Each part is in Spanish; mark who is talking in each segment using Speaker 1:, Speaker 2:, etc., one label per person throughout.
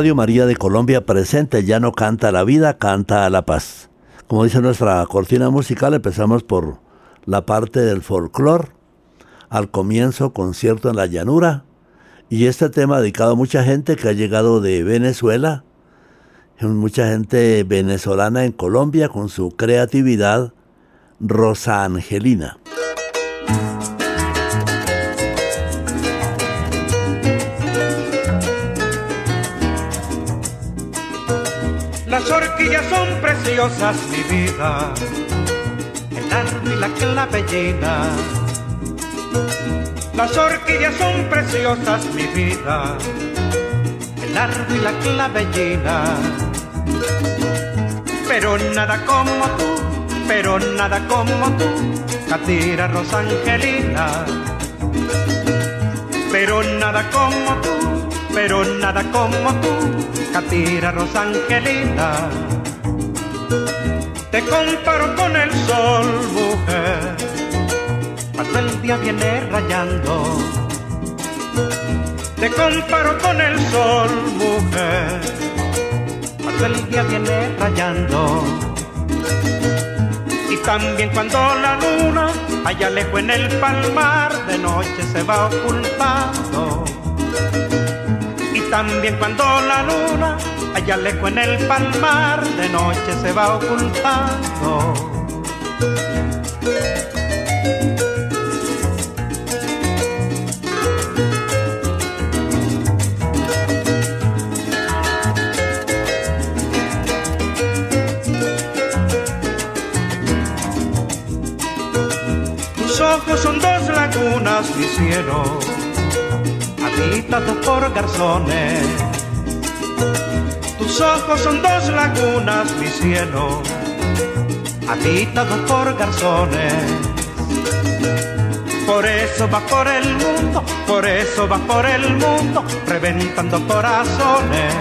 Speaker 1: Radio María de Colombia presente, ya no canta la vida, canta la paz. Como dice nuestra cortina musical, empezamos por la parte del folclore, al comienzo concierto en la llanura, y este tema dedicado a mucha gente que ha llegado de Venezuela, mucha gente venezolana en Colombia con su creatividad, Rosa Angelina.
Speaker 2: Horquillas son preciosas, mi vida, el árbol y la clavellina. Las horquillas son preciosas, mi vida, el árbol y la clavellina. Pero nada como tú, pero nada como tú, Catira Rosangelina. Pero nada como tú, pero nada como tú Catira Rosangelina. Te comparo con el sol, mujer, cuando el día viene rayando. Te comparo con el sol, mujer, cuando el día viene rayando. Y también cuando la luna allá lejos en el palmar de noche se va ocultando también cuando la luna allá lejos en el palmar de noche se va ocultando. Tus ojos son dos lagunas, mi cielo habitados por garzones. Ojos son dos lagunas, mi cielo, habitados por garzones. Por eso va por el mundo, por eso va por el mundo, reventando corazones.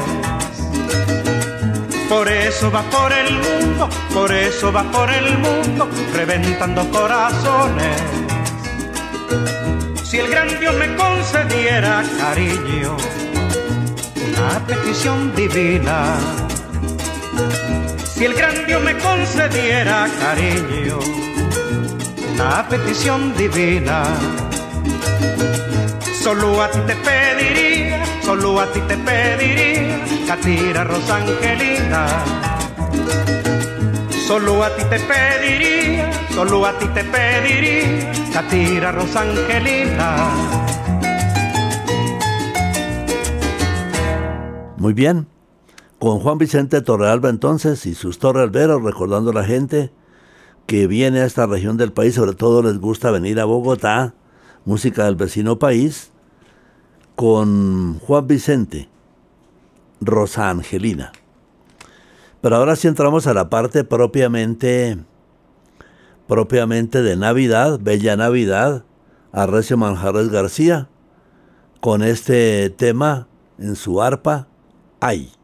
Speaker 2: Por eso va por el mundo, por eso va por el mundo, reventando corazones. Si el gran Dios me concediera cariño, una petición divina. Si el gran Dios me concediera cariño, una petición divina. Solo a ti te pediría, solo a ti te pediría, Catira Rosangelina. Solo a ti te pediría, solo a ti te pediría Catira Rosangelina.
Speaker 1: Muy bien. Con Juan Vicente Torrealba entonces y sus torrealberos recordando a la gente que viene a esta región del país, sobre todo les gusta venir a Bogotá, música del vecino país, con Juan Vicente, Rosa Angelina. Pero ahora sí entramos a la parte propiamente propiamente de Navidad, Bella Navidad, Arrecio Manjares García, con este tema en su arpa,
Speaker 3: aí.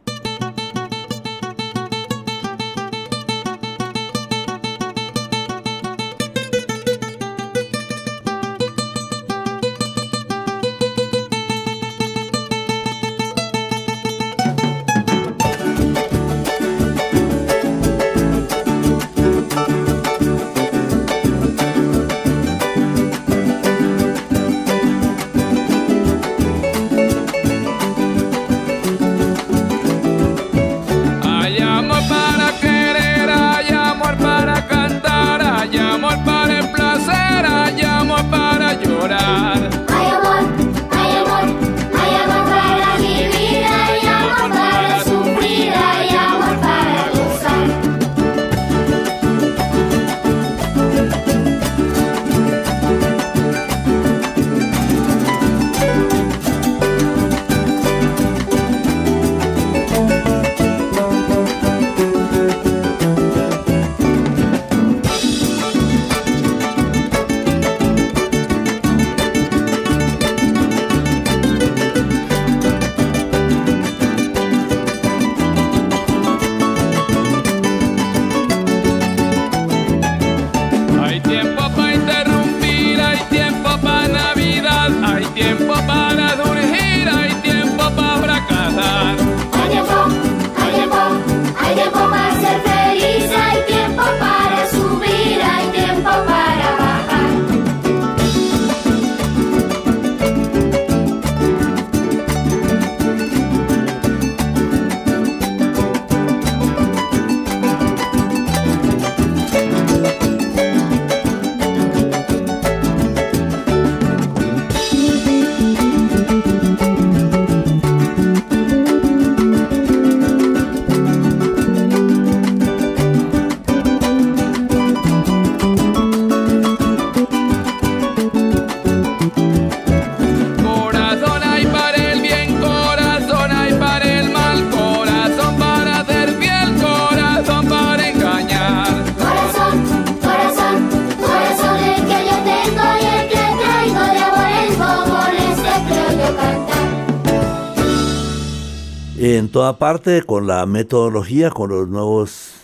Speaker 3: Toda parte, con la metodología, con los nuevos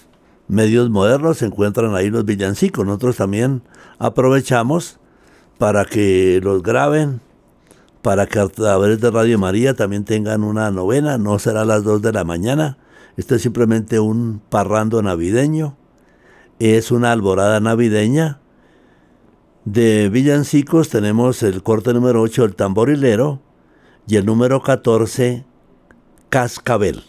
Speaker 3: medios modernos, se encuentran ahí los villancicos. Nosotros también aprovechamos para que los graben, para que a través de Radio María también tengan una novena, no será a las 2 de la mañana, esto es simplemente un parrando navideño, es una alborada navideña. De villancicos tenemos el corte número 8, el tamborilero, y el número 14, cascabel.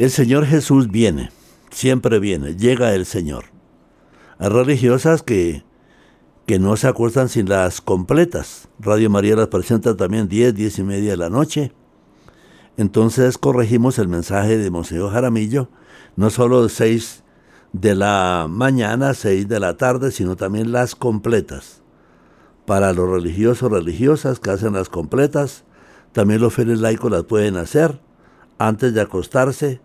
Speaker 3: El Señor Jesús viene, siempre viene, llega el Señor. Hay religiosas que, que no se acuestan sin las completas. Radio María las presenta también 10, 10 y media de la noche. Entonces corregimos el mensaje de Monseñor Jaramillo, no solo 6 de la mañana, 6 de la tarde, sino también las completas,
Speaker 4: para los religiosos religiosas que hacen las completas. También los fieles laicos las pueden hacer antes de acostarse,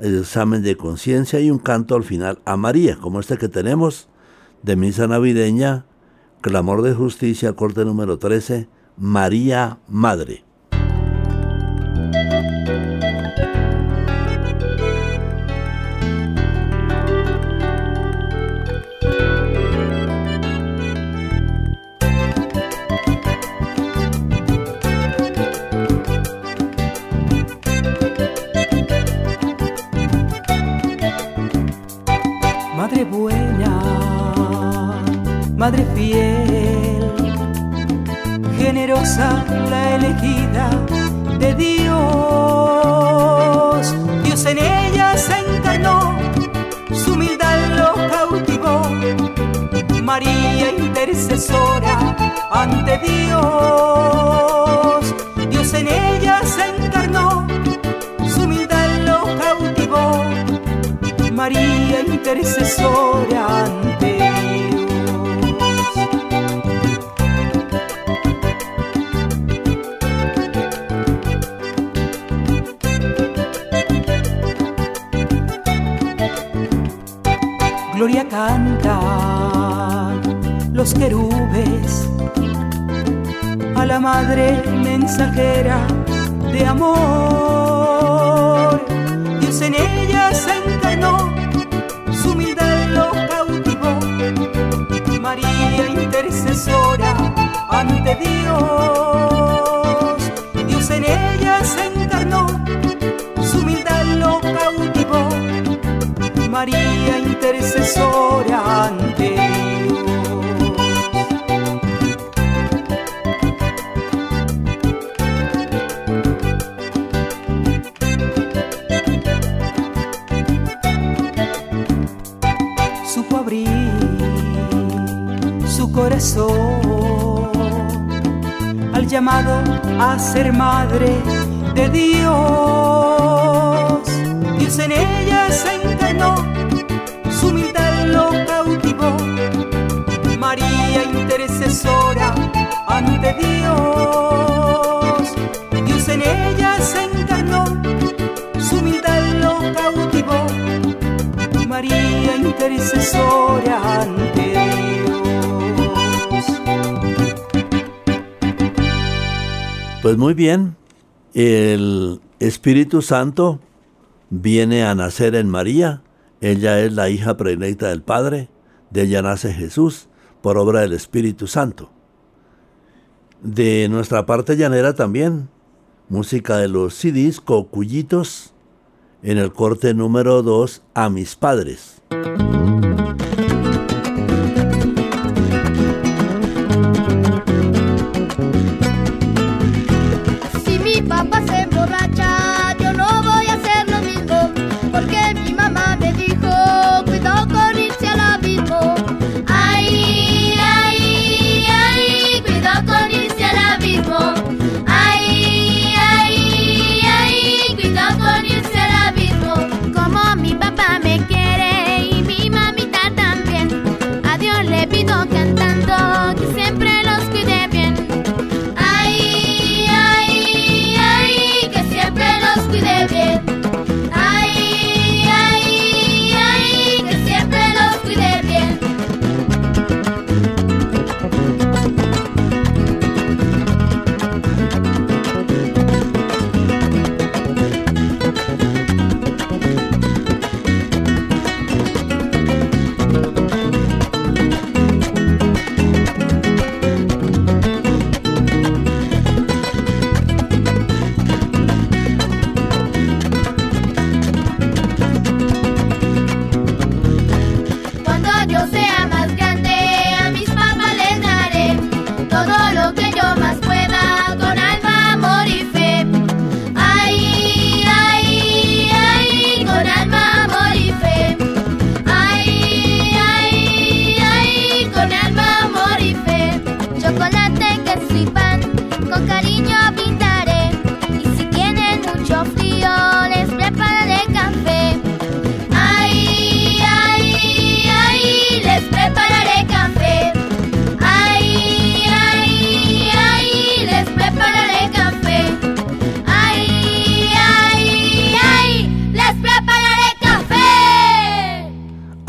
Speaker 4: el examen de conciencia y un canto al final a María, como este que tenemos de misa navideña, Clamor de Justicia, corte número 13, María Madre.
Speaker 5: Madre fiel, generosa la elegida de Dios. Dios en ella se encarnó, su humildad lo cautivó. María intercesora ante Dios. Dios en ella se encarnó, su humildad lo cautivó. María intercesora ante cantan los querubes a la madre mensajera de amor. Dios en ella se encarnó, su humildad lo cautivó. María intercesora ante Dios. Dios en ella se encarnó, su humildad lo cautivó. María intercesora ante. Supo abrir su corazón al llamado a ser madre de Dios. Dios en ella se encarnó María intercesora ante Dios. Dios en ella se encarnó, su humildad lo cautivó. María intercesora ante Dios.
Speaker 4: Pues muy bien, el Espíritu Santo viene a nacer en María ella es la hija predilecta del Padre, de ella nace Jesús por obra del Espíritu Santo. De nuestra parte llanera también, música de los CDs Cocuyitos, en el corte número 2, A mis padres.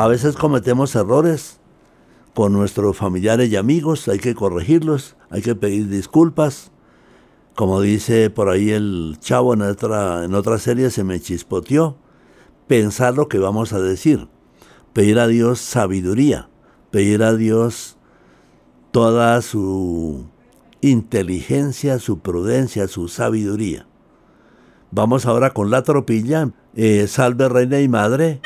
Speaker 6: A veces cometemos errores con nuestros familiares y amigos, hay que corregirlos, hay que pedir disculpas. Como dice por ahí el chavo en otra, en otra serie, se me chispoteó. Pensar lo que vamos a decir. Pedir a Dios sabiduría. Pedir a Dios toda su inteligencia, su prudencia, su sabiduría. Vamos ahora con la tropilla. Eh, salve reina y madre.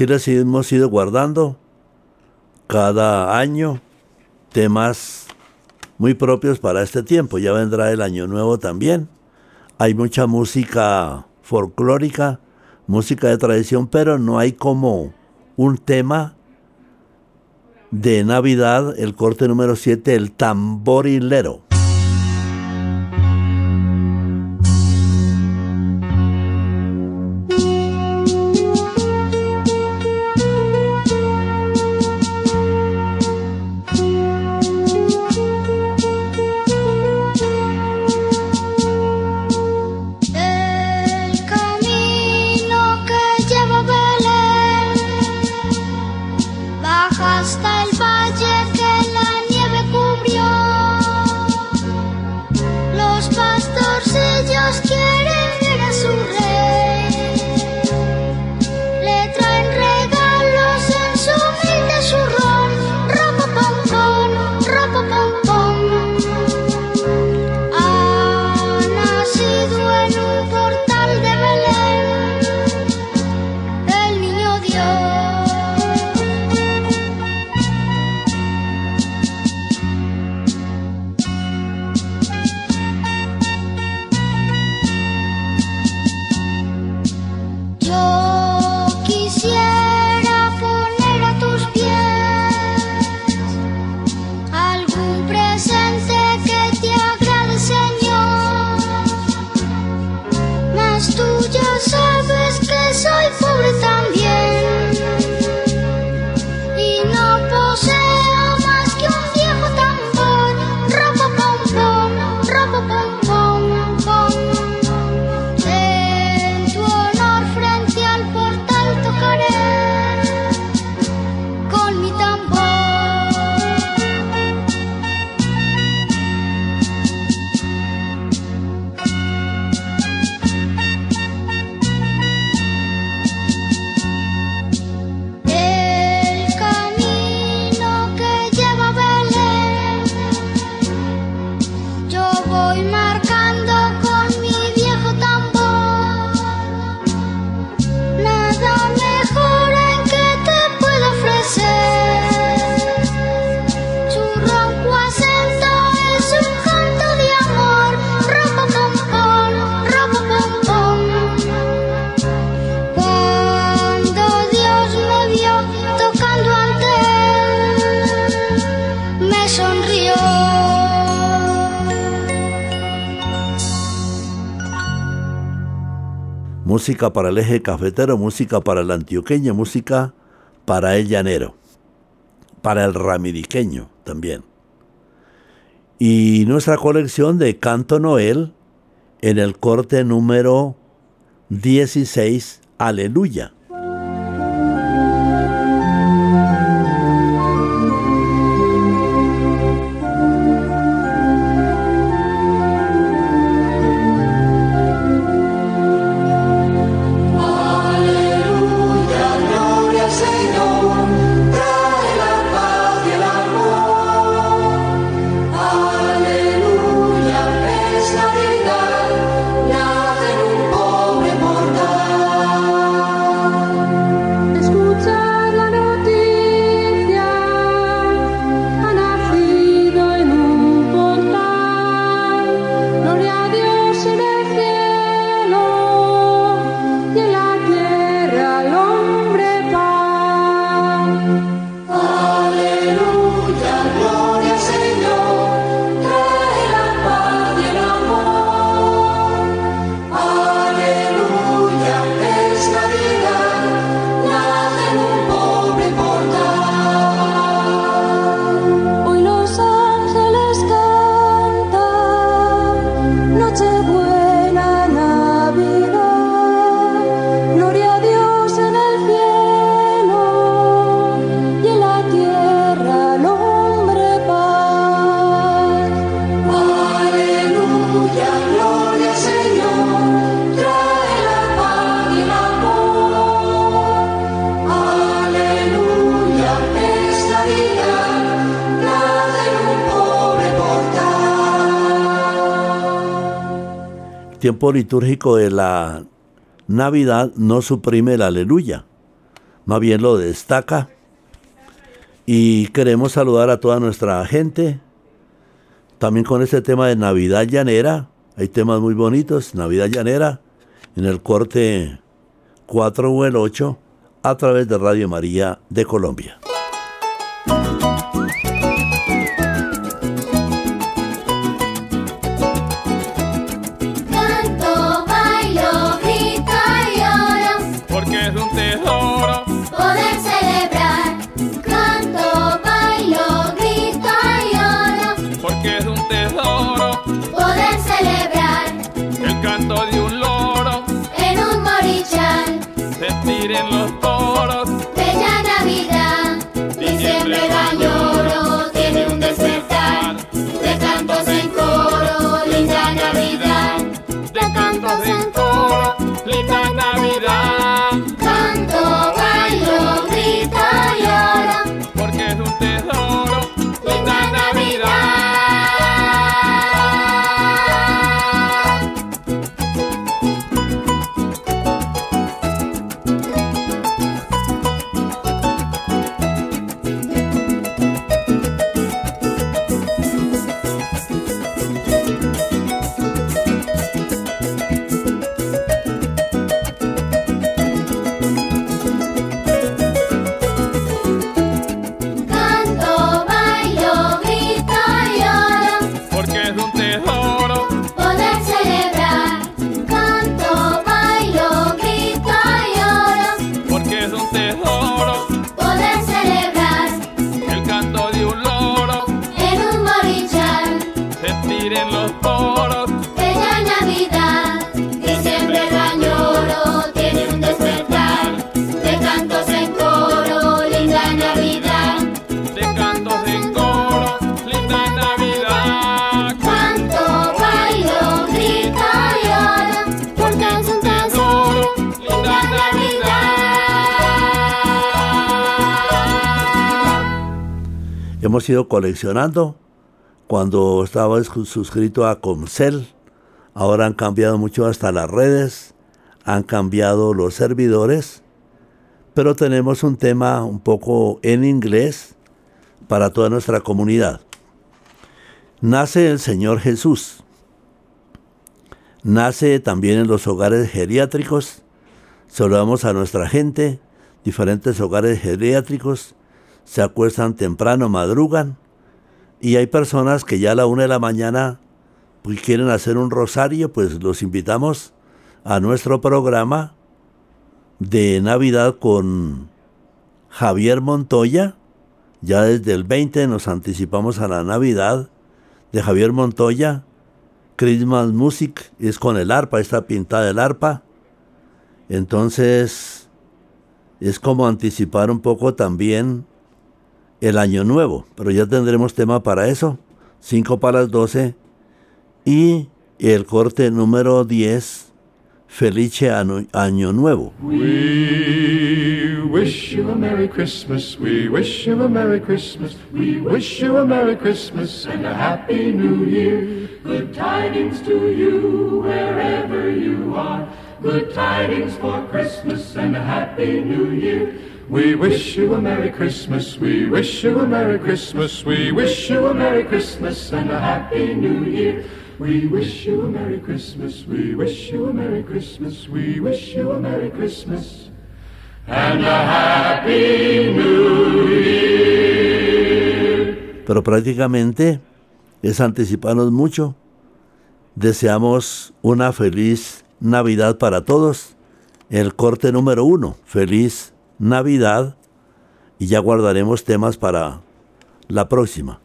Speaker 6: Y así hemos ido guardando cada año temas muy propios para este tiempo. Ya vendrá el año nuevo también. Hay mucha música folclórica, música de tradición, pero no hay como un tema de Navidad, el corte número 7, el tamborilero.
Speaker 3: Música para el eje cafetero, música para el antioqueño, música para el llanero, para el ramiriqueño también. Y nuestra colección de Canto Noel en el corte número 16, Aleluya. Tiempo litúrgico de la Navidad no suprime el aleluya, más bien lo destaca. Y queremos saludar a toda nuestra gente, también con este tema de Navidad llanera. Hay temas muy bonitos, Navidad llanera, en el corte 4 o el 8, a través de Radio María de Colombia.
Speaker 7: miren los toros.
Speaker 8: Bella Navidad,
Speaker 7: diciembre
Speaker 8: gañoro, tiene un despertar
Speaker 7: de
Speaker 8: cantos en coro, linda Navidad,
Speaker 7: de cantos en coro, linda Navidad.
Speaker 1: Hemos ido coleccionando. Cuando estaba suscrito a Comcel, ahora han cambiado mucho hasta las redes, han cambiado los servidores, pero tenemos un tema un poco en inglés para toda nuestra comunidad. Nace el Señor Jesús. Nace también en los hogares geriátricos. Saludamos a nuestra gente, diferentes hogares geriátricos. Se acuestan temprano, madrugan. Y hay personas que ya a la una de la mañana pues, quieren hacer un rosario, pues los invitamos a nuestro programa de Navidad con Javier Montoya. Ya desde el 20 nos anticipamos a la Navidad de Javier Montoya. Christmas Music es con el arpa, está pintada el arpa. Entonces es como anticipar un poco también el año nuevo, pero ya tendremos tema para eso. 5 para las 12 y el corte número 10 Felice Año Nuevo.
Speaker 3: We wish you a Merry Christmas. We wish you a Merry Christmas. We wish you a Merry Christmas and a Happy New Year. Good tidings to you wherever you are. Good tidings for Christmas and a Happy New Year. We wish you a Merry Christmas. We wish you a Merry Christmas. We wish you a Merry Christmas and a Happy New Year. We wish you a Merry Christmas, we wish you a Merry Christmas, we wish you a Merry Christmas and a Happy New Year.
Speaker 1: Pero prácticamente es anticiparnos mucho. Deseamos una feliz Navidad para todos. El corte número uno, feliz Navidad. Y ya guardaremos temas para la próxima.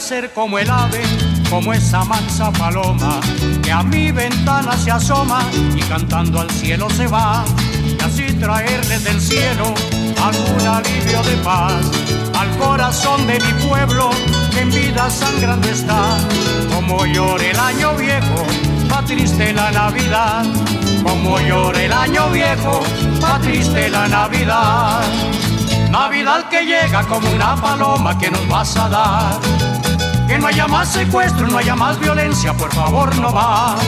Speaker 9: Ser como el ave, como esa mansa paloma que a mi ventana se asoma y cantando al cielo se va. Y así traerle del cielo algún alivio de paz al corazón de mi pueblo que en vida sangrando está. Como llora el año viejo, va triste la Navidad. Como llora el año viejo, va triste la Navidad. Navidad que llega como una paloma que nos vas a dar que no haya más secuestro, no haya más violencia, por favor no más.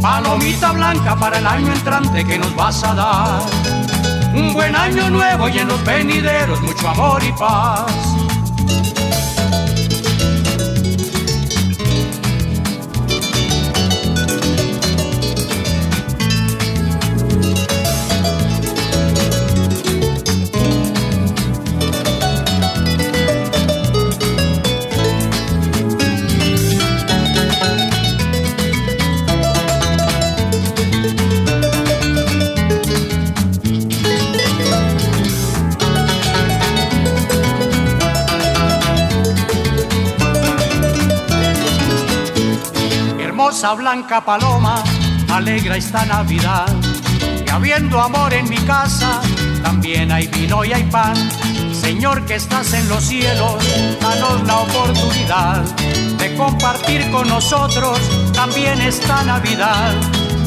Speaker 9: Palomita blanca para el año entrante que nos vas a dar. Un buen año nuevo y en los venideros mucho amor y paz. Blanca paloma, alegra esta Navidad. Y habiendo amor en mi casa, también hay vino y hay pan. Señor que estás en los cielos, danos la oportunidad de compartir con nosotros también esta Navidad.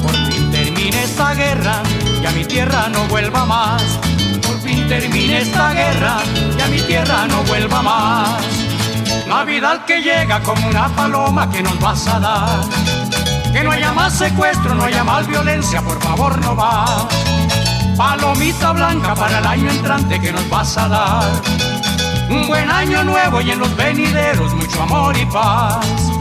Speaker 9: Por fin termine esta guerra y a mi tierra no vuelva más. Por fin termine esta guerra y a mi tierra no vuelva más. Navidad que llega como una paloma que nos vas a dar que no haya más secuestro, no haya más violencia, por favor no va. Palomita blanca para el año entrante que nos vas a dar. Un buen año nuevo y en los venideros mucho amor y paz.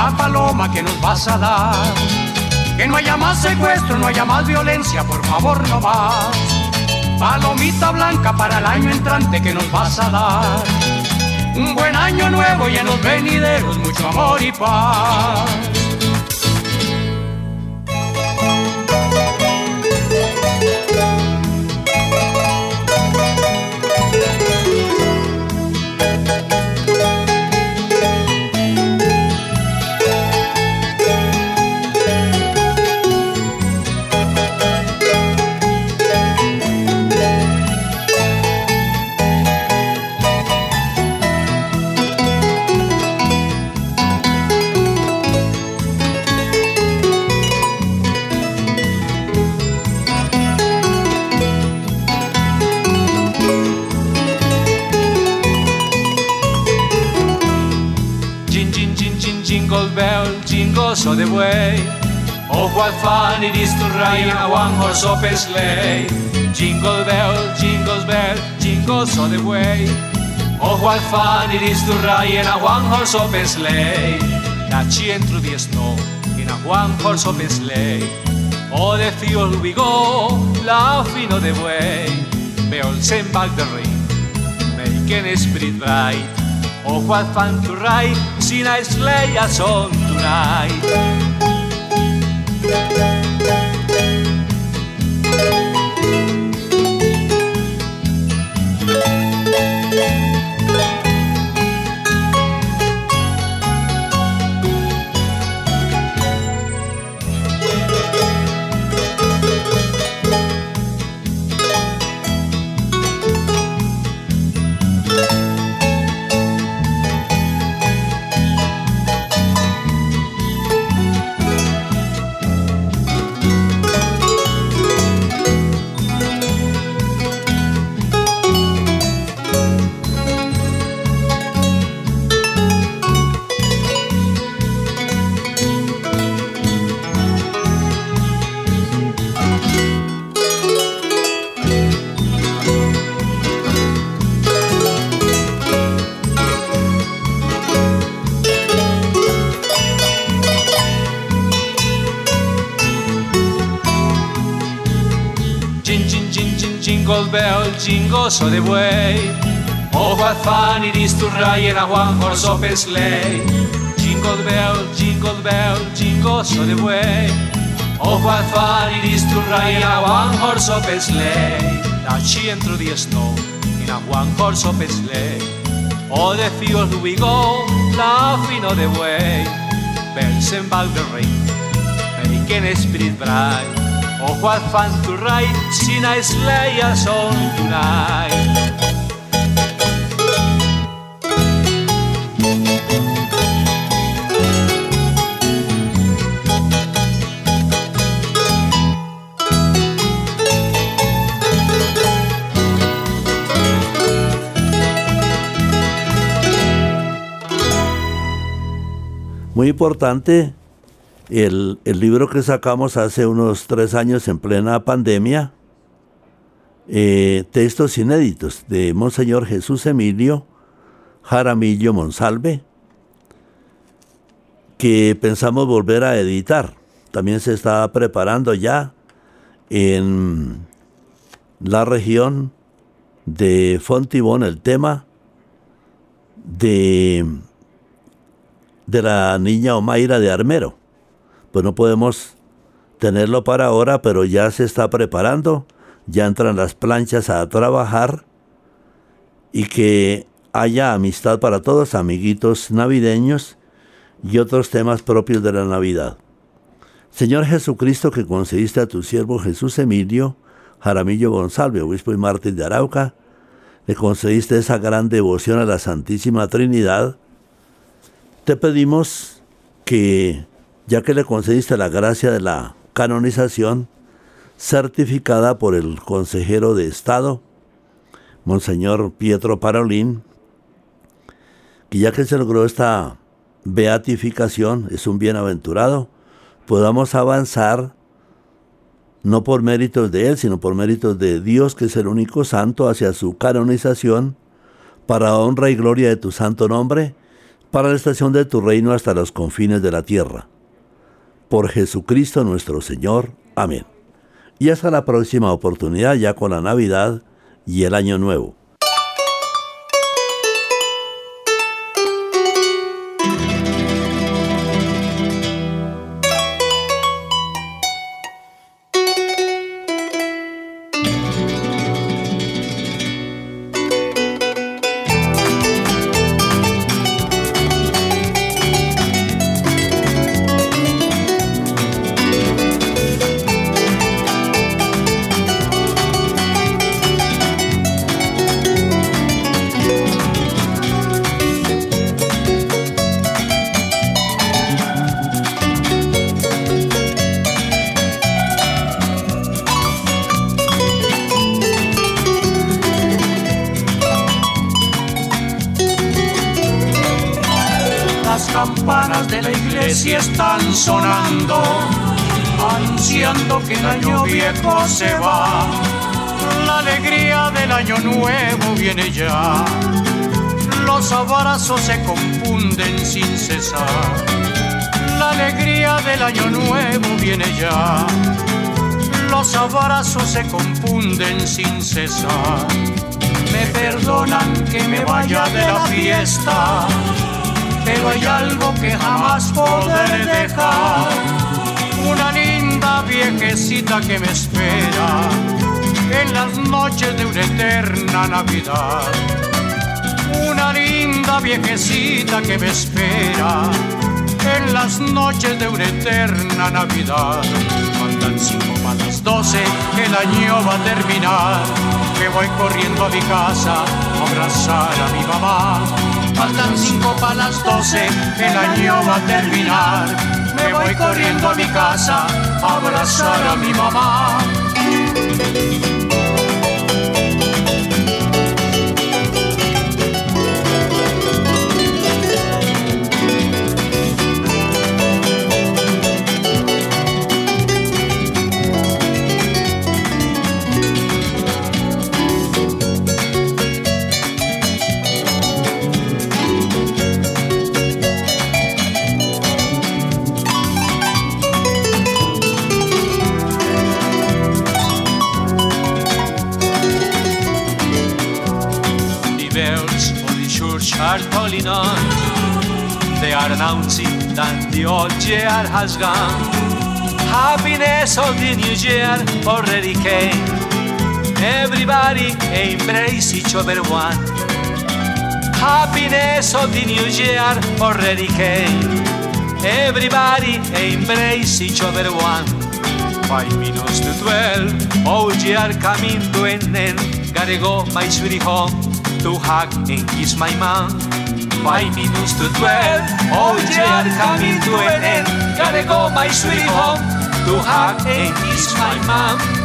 Speaker 9: Una paloma que nos vas a dar. Que no haya más secuestro, no haya más violencia, por favor no más. Palomita blanca para el año entrante que nos vas a dar. Un buen año nuevo y en los venideros mucho amor y paz.
Speaker 10: Fun it is to ride a one horse open sleigh. Jingle bell, jingle bell, jingle all the way. Oh, what fun it is to ride in a one horse open sleigh. Dutchie through the snow in a one horse open sleigh. Oh, the field we go, laughing all the way. Bells and back the ring, making spirit bright. Oh, what fun to ride, see a sleigh a song tonight. Thank you. Jingoso de buey. Oh, what fun it is to ride in a one horse open sleigh. Jingle bell, jingle bell, jingoso de buey. Oh, what fun it is to ride in a one horse open sleigh. Dashing through the snow in a one horse open sleigh. Oh, the fields we go, laughing all the way. Bells and bell the ring, making spirit bright. What fun to ride a sleigh a song tonight.
Speaker 1: Muy importante el, libro que sacamos hace unos tres años en plena pandemia, eh, textos inéditos de Monseñor Jesús Emilio Jaramillo Monsalve, que pensamos volver a editar. También se está preparando ya en la región de Fontibón el tema de, de la niña Omaira de Armero pues no podemos tenerlo para ahora, pero ya se está preparando, ya entran las planchas a trabajar y que haya amistad para todos, amiguitos navideños y otros temas propios de la Navidad. Señor Jesucristo, que concediste a tu siervo Jesús Emilio Jaramillo González, obispo y mártir de Arauca, le concediste esa gran devoción a la Santísima Trinidad, te pedimos que ya que le concediste la gracia de la canonización certificada por el consejero de Estado, Monseñor Pietro Parolín, que ya que se logró esta beatificación, es un bienaventurado, podamos avanzar no por méritos de él, sino por méritos de Dios, que es el único santo, hacia su canonización, para honra y gloria de tu santo nombre, para la estación de tu reino hasta los confines de la tierra. Por Jesucristo nuestro Señor. Amén. Y hasta la próxima oportunidad ya con la Navidad y el Año Nuevo.
Speaker 9: Campanas de la iglesia están sonando, anunciando que el año viejo se va. La alegría del año nuevo viene ya. Los abrazos se confunden sin cesar. La alegría del año nuevo viene ya. Los abrazos se confunden sin cesar. Me perdonan que me vaya de la fiesta pero hay algo que jamás podré dejar. Una linda viejecita que me espera en las noches de una eterna Navidad. Una linda viejecita que me espera en las noches de una eterna Navidad. Faltan cinco para las doce, el año va a terminar. Me voy corriendo a mi casa a abrazar a mi mamá faltan cinco para las doce, el año va a terminar. Me voy corriendo a mi casa a abrazar a mi mamá.
Speaker 10: New year already came. Everybody embrace each other one. Happiness of the new year already came. Everybody embrace each other one. Five minutes to twelve, old year coming to an end. Gotta go, my sweetie home to hug and kiss my mom. Five minutes to twelve, oh yeah, coming to an end. Gotta go, my sweet home, toe haar, één is mijn man.